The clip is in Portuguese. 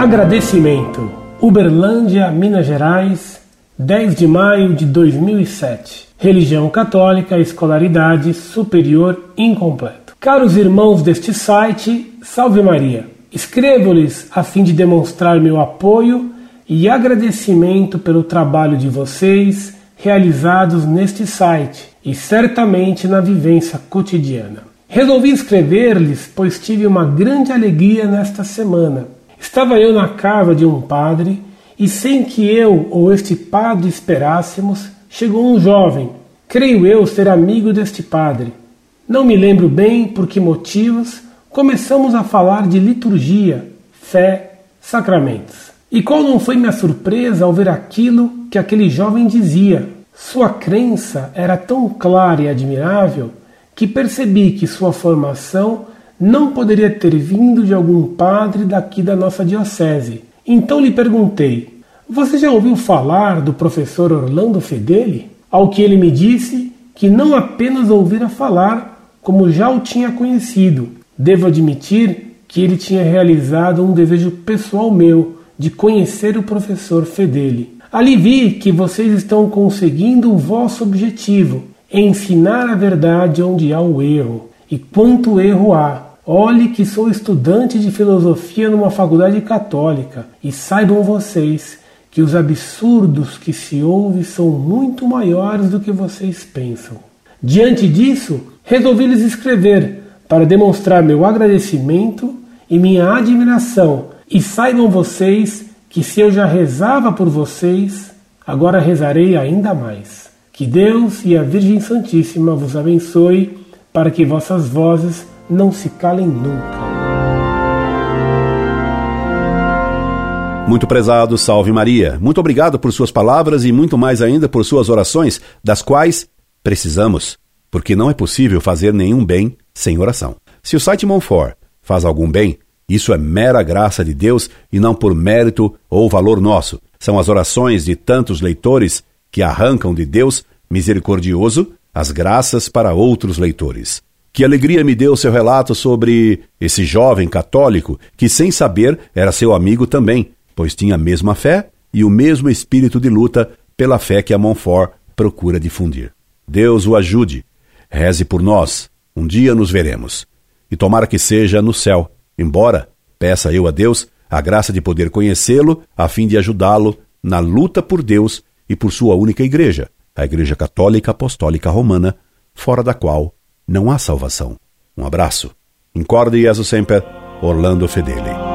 Agradecimento. Uberlândia, Minas Gerais, 10 de maio de 2007. Religião católica, escolaridade superior incompleto. Caros irmãos deste site, salve Maria. Escrevo-lhes a fim de demonstrar meu apoio e agradecimento pelo trabalho de vocês realizados neste site e certamente na vivência cotidiana. Resolvi escrever-lhes, pois tive uma grande alegria nesta semana. Estava eu na casa de um padre e, sem que eu ou este padre esperássemos, chegou um jovem, creio eu ser amigo deste padre. Não me lembro bem por que motivos começamos a falar de liturgia, fé, sacramentos. E qual não foi minha surpresa ao ver aquilo que aquele jovem dizia? Sua crença era tão clara e admirável que percebi que sua formação não poderia ter vindo de algum padre daqui da nossa diocese. Então lhe perguntei: Você já ouviu falar do professor Orlando Fedeli? Ao que ele me disse que não apenas ouvira falar, como já o tinha conhecido. Devo admitir que ele tinha realizado um desejo pessoal meu de conhecer o professor Fedeli. Ali vi que vocês estão conseguindo o vosso objetivo, ensinar a verdade onde há o erro. E quanto erro há, Olhe que sou estudante de filosofia numa faculdade católica e saibam vocês que os absurdos que se ouvem são muito maiores do que vocês pensam. Diante disso, resolvi lhes escrever para demonstrar meu agradecimento e minha admiração, e saibam vocês que se eu já rezava por vocês, agora rezarei ainda mais. Que Deus e a Virgem Santíssima vos abençoe para que vossas vozes não se calem nunca. Muito prezado, salve Maria. Muito obrigado por suas palavras e muito mais ainda por suas orações, das quais precisamos, porque não é possível fazer nenhum bem sem oração. Se o site Monfort faz algum bem, isso é mera graça de Deus e não por mérito ou valor nosso. São as orações de tantos leitores que arrancam de Deus misericordioso as graças para outros leitores. Que alegria me deu seu relato sobre esse jovem católico que, sem saber, era seu amigo também, pois tinha a mesma fé e o mesmo espírito de luta pela fé que a Montfort procura difundir. Deus o ajude. Reze por nós. Um dia nos veremos. E tomara que seja no céu, embora peça eu a Deus a graça de poder conhecê-lo, a fim de ajudá-lo na luta por Deus e por sua única igreja, a Igreja Católica Apostólica Romana, fora da qual não há salvação. Um abraço. Incorde Jesus Semper, Orlando Fedeli.